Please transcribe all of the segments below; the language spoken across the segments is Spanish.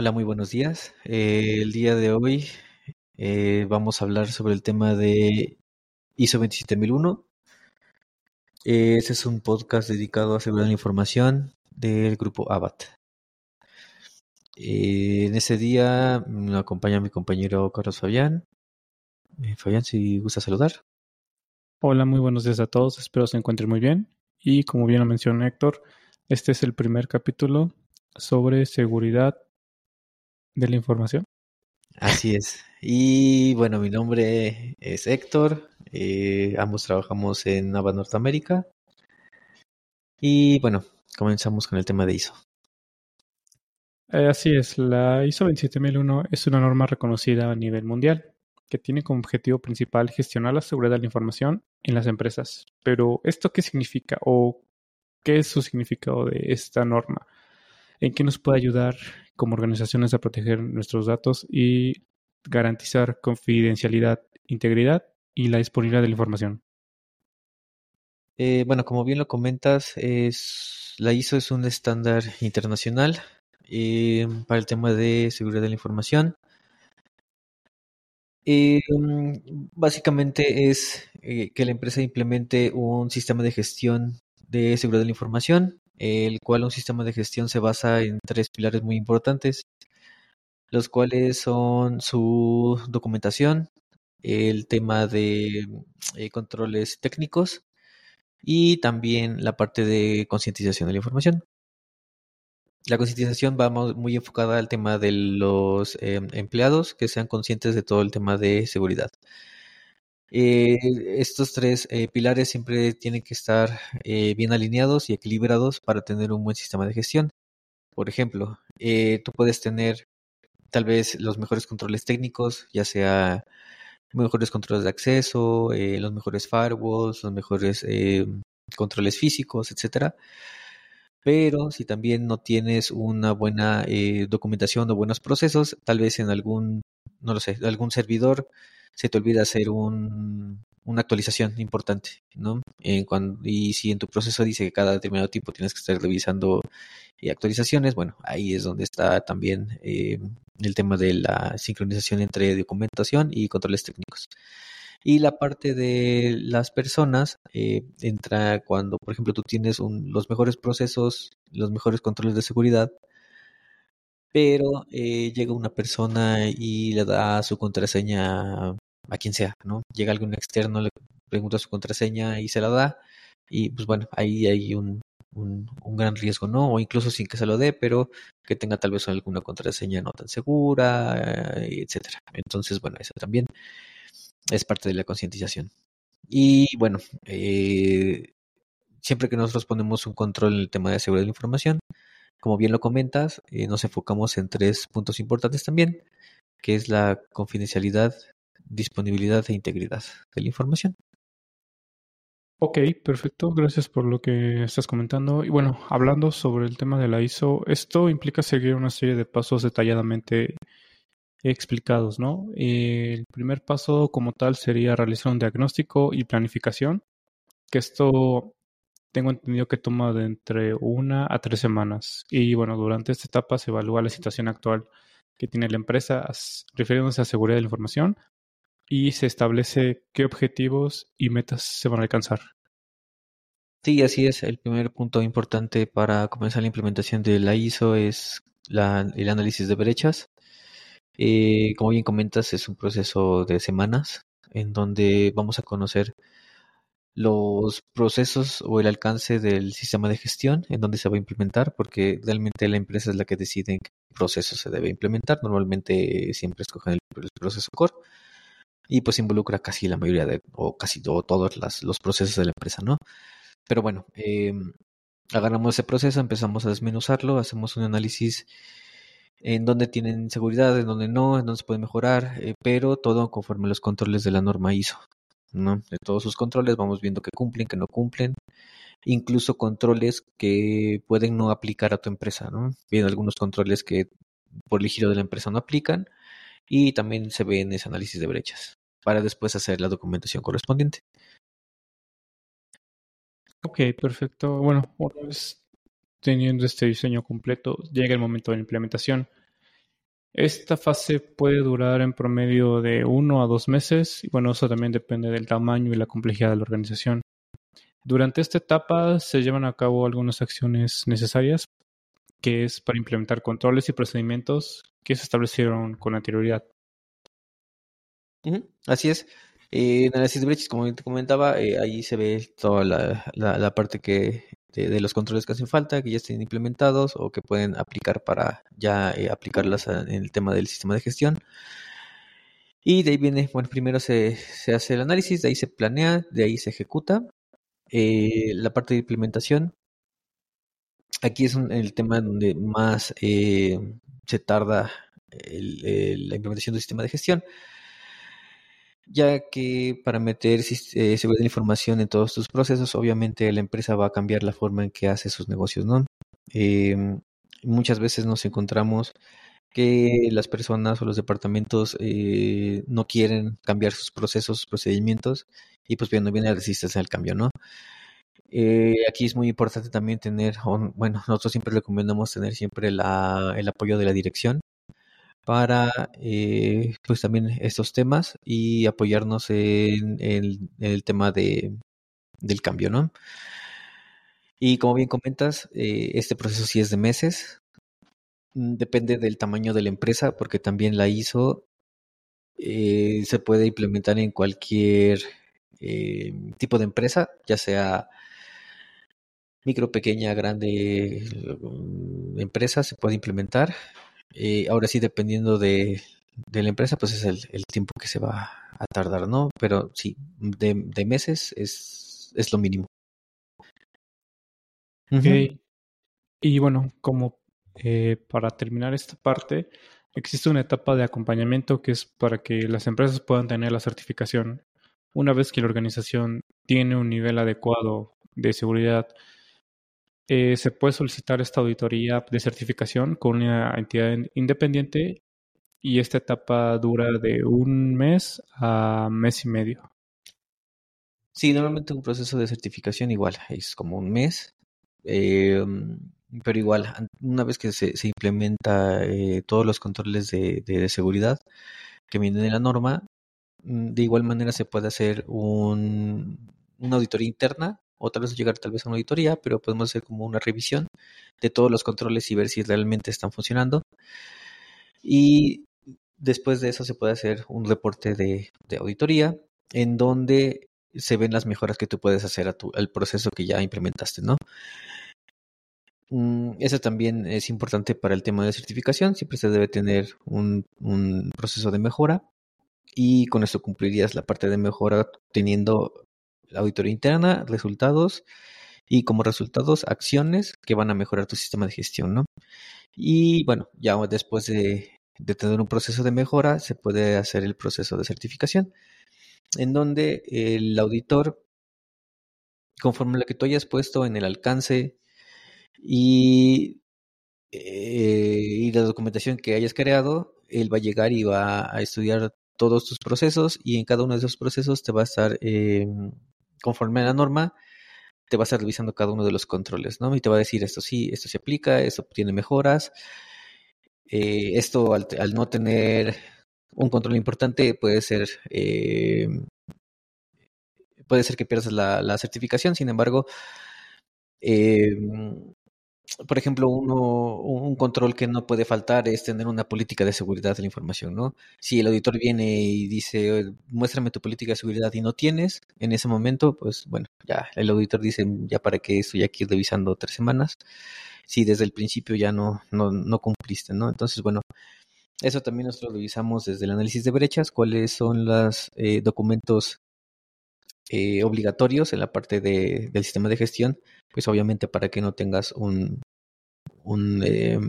Hola, muy buenos días. Eh, el día de hoy eh, vamos a hablar sobre el tema de ISO 27001. Eh, este es un podcast dedicado a de la información del grupo ABAT. en ese día me acompaña mi compañero Carlos Fabián. Fabián, si gusta saludar. Hola, muy buenos días a todos. Espero se encuentren muy bien. Y como bien lo mencionó Héctor, este es el primer capítulo sobre seguridad de la información. Así es. Y bueno, mi nombre es Héctor. Eh, ambos trabajamos en Nava Norteamérica. Y bueno, comenzamos con el tema de ISO. Eh, así es, la ISO 27001 es una norma reconocida a nivel mundial que tiene como objetivo principal gestionar la seguridad de la información en las empresas. Pero, ¿esto qué significa o qué es su significado de esta norma? ¿En qué nos puede ayudar como organizaciones a proteger nuestros datos y garantizar confidencialidad, integridad y la disponibilidad de la información? Eh, bueno, como bien lo comentas, la ISO es un estándar internacional eh, para el tema de seguridad de la información. Eh, básicamente es que la empresa implemente un sistema de gestión de seguridad de la información el cual un sistema de gestión se basa en tres pilares muy importantes, los cuales son su documentación, el tema de eh, controles técnicos y también la parte de concientización de la información. La concientización va muy enfocada al tema de los em, empleados que sean conscientes de todo el tema de seguridad. Eh, estos tres eh, pilares siempre tienen que estar eh, bien alineados y equilibrados para tener un buen sistema de gestión. Por ejemplo, tú puedes tener tal vez los mejores controles técnicos, ya sea mejores controles de acceso, los mejores firewalls, los mejores controles físicos, etcétera. Pero si también no tienes una buena documentación o buenos procesos, tal vez en algún, no lo sé, algún servidor se te olvida hacer un, una actualización importante, ¿no? y si en tu proceso dice que cada determinado tiempo tienes que estar revisando eh, actualizaciones, bueno, ahí es donde está también eh, el tema de la sincronización entre documentación y controles técnicos. Y la parte de las personas eh, entra cuando, por ejemplo, tú tienes los mejores procesos, los mejores controles de seguridad, pero llega una persona y le da su contraseña a quien sea, ¿no? Llega algún externo, le pregunta su contraseña y se la da, y pues bueno, ahí hay un, un, gran riesgo, ¿no? O incluso sin que se lo dé, pero que tenga tal vez alguna contraseña no tan segura, eh, etcétera. Entonces, bueno, eso también es parte de la concientización. Y bueno, eh, siempre que nosotros ponemos un control en el tema de seguridad de la información, como bien lo comentas, eh, nos enfocamos en tres puntos importantes también, que es la confidencialidad, disponibilidad e integridad de la información. Ok, perfecto. Gracias por lo que estás comentando. Y bueno, hablando sobre el tema de la ISO, esto implica seguir una serie de pasos detalladamente explicados, ¿no? El primer paso como tal sería realizar un diagnóstico y planificación, que esto tengo entendido que toma de entre una a tres semanas. Y bueno, durante esta etapa se evalúa la situación actual que tiene la empresa refiriéndose a seguridad de la información, y se establece qué objetivos y metas se van a alcanzar. Sí, así es. El primer punto importante para comenzar la implementación de la ISO es el análisis de brechas. Eh, como bien comentas, es un proceso de semanas en donde vamos a conocer los procesos o el alcance del sistema de gestión en donde se va a implementar, porque realmente la empresa es la que decide en qué proceso se debe implementar. Normalmente siempre escogen el proceso core y pues involucra casi la mayoría de, o casi todos los procesos de la empresa, ¿no? Pero bueno, eh, agarramos ese proceso, empezamos a desmenuzarlo, hacemos un análisis en dónde tienen seguridad, en dónde no, en dónde se puede mejorar, eh, pero todo conforme los controles de la norma ISO, ¿no? De todos sus controles vamos viendo que cumplen, que no cumplen, incluso controles que pueden no aplicar a tu empresa, ¿no? Vienen algunos controles que por el giro de la empresa no aplican y también se ve en ese análisis de brechas para después hacer la documentación correspondiente. Ok, perfecto. Bueno, una vez teniendo este diseño completo, llega el momento de la implementación. Esta fase puede durar en promedio de uno a dos meses y bueno, eso también depende del tamaño y la complejidad de la organización. Durante esta etapa se llevan a cabo algunas acciones necesarias, que es para implementar controles y procedimientos que se establecieron con anterioridad. Así es. Eh, en análisis brechas, como te comentaba, eh, ahí se ve toda la, parte que de, los controles que hacen falta, que ya estén implementados o que pueden aplicar para ya eh, aplicarlas en el tema del sistema de gestión. Y de ahí viene, bueno, primero se, se hace el análisis, de ahí se planea, de ahí se ejecuta. la parte de implementación, aquí es el tema donde más se tarda la implementación del sistema de gestión ya que para meter eh, seguridad de información en todos tus procesos, obviamente la empresa va a cambiar la forma en que hace sus negocios, ¿no? Em, muchas veces nos encontramos que las personas o los departamentos eh, no quieren cambiar sus procesos, sus procedimientos, y pues viene, viene la resistencia al cambio, ¿no? Eh, aquí es muy importante también tener, bueno, nosotros siempre recomendamos tener siempre el apoyo de la dirección para eh, pues también estos temas y apoyarnos en, el tema de, del cambio, ¿no? Y como bien comentas, eh, este proceso sí es de meses. Mm, depende del tamaño de la empresa, porque también la ISO eh, se puede implementar en cualquier tipo de empresa, ya sea micro, pequeña, grande mm, empresa, se puede implementar. Eh, ahora sí, dependiendo de, la empresa, pues es el, tiempo que se va a tardar, ¿no? Pero sí, de, meses es, es, lo mínimo. Y bueno, como eh, para terminar esta parte, existe una etapa de acompañamiento que es para que las empresas puedan tener la certificación. Una vez que la organización tiene un nivel adecuado de seguridad eh, se puede solicitar esta auditoría de certificación con una entidad independiente y esta etapa dura de un mes a mes y medio. Sí, normalmente un proceso de certificación igual es como un mes, em, pero igual, una vez que se, implementa eh, todos los controles de, seguridad que vienen de la norma, mm, de igual manera se puede hacer un, una auditoría interna o tal vez llegar tal vez a una auditoría, pero podemos hacer como una revisión de todos los controles y ver si realmente están funcionando. Y después de eso se puede hacer un reporte de, auditoría en donde se ven las mejoras que tú puedes hacer a tu, al proceso que ya implementaste, ¿no? Mm, eso también es importante para el tema de certificación. Siempre se debe tener un, un proceso de mejora y con eso cumplirías la parte de mejora teniendo auditoría interna, resultados y como resultados acciones que van a mejorar tu sistema de gestión, ¿no? Y bueno, ya después de, tener un proceso de mejora, se puede hacer el proceso de certificación, en donde el auditor, conforme lo que tú hayas puesto en el alcance y, eh, y la documentación que hayas creado, él va a llegar y va a estudiar todos tus procesos y en cada uno de esos procesos te va a estar eh, conforme a la norma, te va a estar revisando cada uno de los controles, ¿no? Y te va a decir esto sí, esto se aplica, esto tiene mejoras. Eh, esto al, no tener un control importante puede ser eh, puede ser que pierdas la, la certificación, sin embargo, eh, por ejemplo, uno, un control que no puede faltar es tener una política de seguridad de la información, ¿no? Si el auditor viene y dice, muéstrame tu política de seguridad y no tienes, en ese momento, pues bueno, ya el auditor dice, ya para qué estoy aquí revisando tres semanas, si desde el principio ya no, no, no cumpliste, ¿no? Entonces, bueno, eso también nosotros revisamos desde el análisis de brechas, cuáles son los eh, documentos eh, obligatorios en la parte de, del sistema de gestión, pues obviamente para que no tengas un, un eh,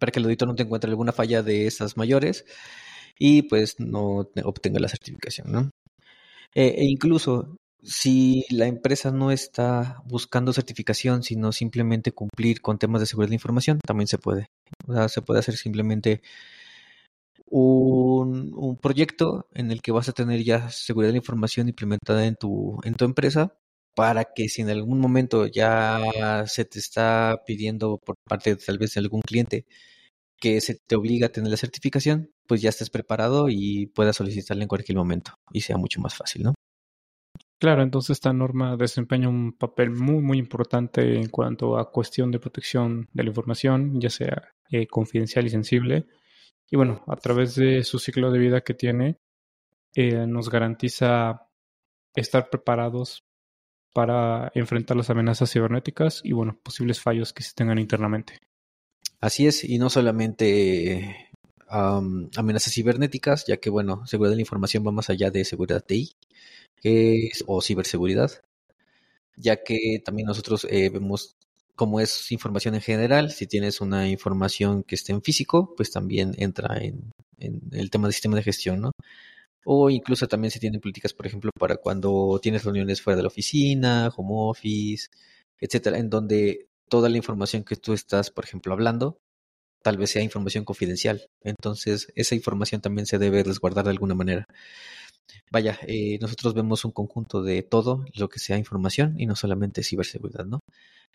para que el auditor no te encuentre alguna falla de esas mayores y pues no obtenga la certificación, ¿no? Eh, e incluso si la empresa no está buscando certificación, sino simplemente cumplir con temas de seguridad de información, también se puede. O sea, se puede hacer simplemente un, un, proyecto en el que vas a tener ya seguridad de la información implementada en tu, en tu empresa para que si en algún momento ya se te está pidiendo por parte tal vez de algún cliente que se te obliga a tener la certificación, pues ya estés preparado y puedas solicitarla en cualquier momento y sea mucho más fácil, ¿no? Claro, entonces esta norma desempeña un papel muy, muy importante en cuanto a cuestión de protección de la información, ya sea eh, confidencial y sensible. Y bueno, a través de su ciclo de vida que tiene, eh, nos garantiza estar preparados para enfrentar las amenazas cibernéticas y bueno, posibles fallos que se tengan internamente. Así es, y no solamente amenazas cibernéticas, ya que bueno, seguridad de la información va más allá de seguridad TI o ciberseguridad, ya que también nosotros eh, vemos cómo es información en general, si tienes una información que esté en físico, pues también entra en, en el tema del sistema de gestión, ¿no? O incluso también se tienen políticas, por ejemplo, para cuando tienes reuniones fuera de la oficina, home office, etcétera, en donde toda la información que tú estás, por ejemplo, hablando, tal vez sea información confidencial. Entonces, esa información también se debe resguardar de alguna manera. Vaya, eh, nosotros vemos un conjunto de todo lo que sea información y no solamente ciberseguridad, ¿no?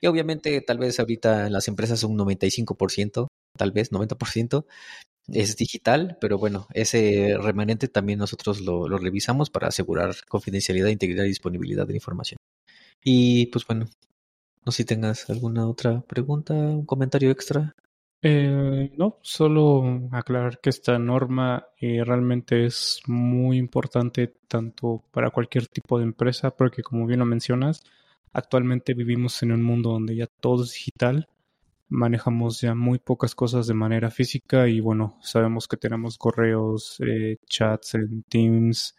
Y obviamente, tal vez ahorita las empresas un 95%, tal vez 90%, es digital, pero bueno, ese remanente también nosotros lo, lo revisamos para asegurar confidencialidad, integridad y disponibilidad de la información. Y pues bueno, no sé si tengas alguna otra pregunta, un comentario extra. Eh, no, solo aclarar que esta norma eh, realmente es muy importante tanto para cualquier tipo de empresa, porque como bien lo mencionas, actualmente vivimos en un mundo donde ya todo es digital, manejamos ya muy pocas cosas de manera física y bueno, sabemos que tenemos correos, eh, chats en Teams,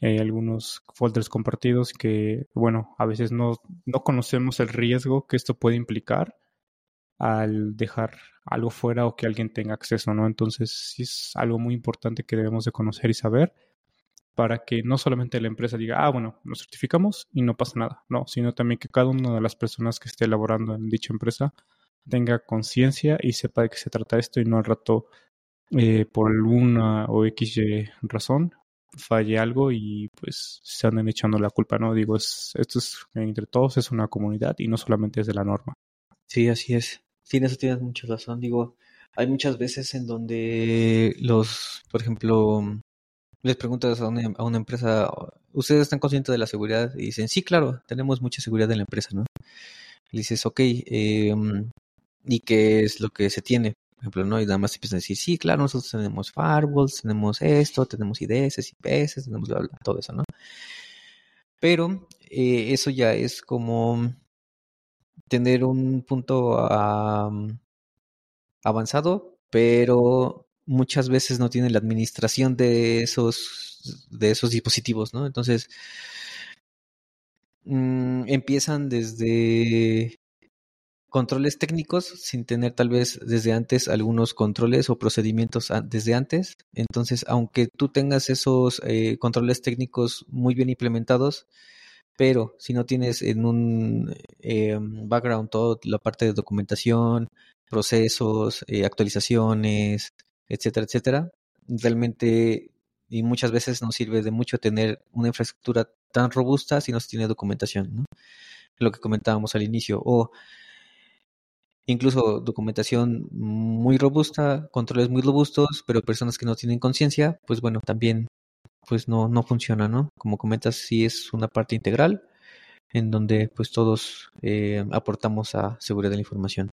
eh, algunos folders compartidos que, bueno, a veces no, no conocemos el riesgo que esto puede implicar al dejar algo fuera o que alguien tenga acceso, ¿no? Entonces sí es algo muy importante que debemos de conocer y saber para que no solamente la empresa diga, ah, bueno, nos certificamos y no pasa nada, no, sino también que cada una de las personas que esté elaborando en dicha empresa tenga conciencia y sepa de qué se trata esto y no al rato eh, por alguna o X razón falle algo y pues se anden echando la culpa, ¿no? Digo, es, esto es entre todos es una comunidad y no solamente es de la norma. Sí, así es. Sí, eso tienes mucha razón. Digo, hay muchas veces en donde los, por ejemplo, les preguntas a una, empresa, ¿ustedes están conscientes de la seguridad? Y dicen, sí, claro, tenemos mucha seguridad en la empresa, ¿no? Y dices, ok, eh, ¿y qué es lo que se tiene? por ejemplo, ¿no? Y nada más empiezan a decir, sí, claro, nosotros tenemos firewalls, tenemos esto, tenemos IDS, IPS, tenemos bla, bla, todo eso, ¿no? Pero eh, eso ya es como tener un punto avanzado, pero muchas veces no tiene la administración de esos, de esos dispositivos, ¿no? Entonces, mmm, empiezan desde controles técnicos sin tener tal vez desde antes algunos controles o procedimientos desde antes. Entonces, aunque tú tengas esos eh, controles técnicos muy bien implementados, pero si no tienes en un eh, background toda la parte de documentación, procesos, eh, actualizaciones, etcétera, etcétera, realmente y muchas veces no sirve de mucho tener una infraestructura tan robusta si no se tiene documentación, ¿no? Lo que comentábamos al inicio. O incluso documentación muy robusta, controles muy robustos, pero personas que no tienen conciencia, pues bueno, también pues no, no funciona, ¿no? Como comentas, sí es una parte integral en donde pues todos eh, aportamos a seguridad de la información.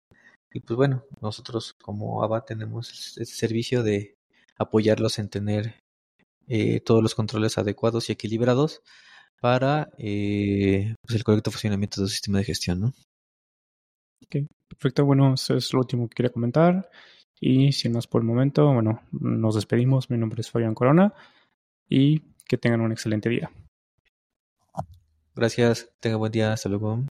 Y pues bueno, nosotros como ABA tenemos el servicio de apoyarlos en tener eh, todos los controles adecuados y equilibrados para eh, pues el correcto funcionamiento del sistema de gestión, ¿no? Ok, perfecto. Bueno, eso es lo último que quería comentar. Y sin más por el momento, bueno, nos despedimos. Mi nombre es Fabián Corona y que tengan un excelente día. Gracias, tenga buen día, hasta luego.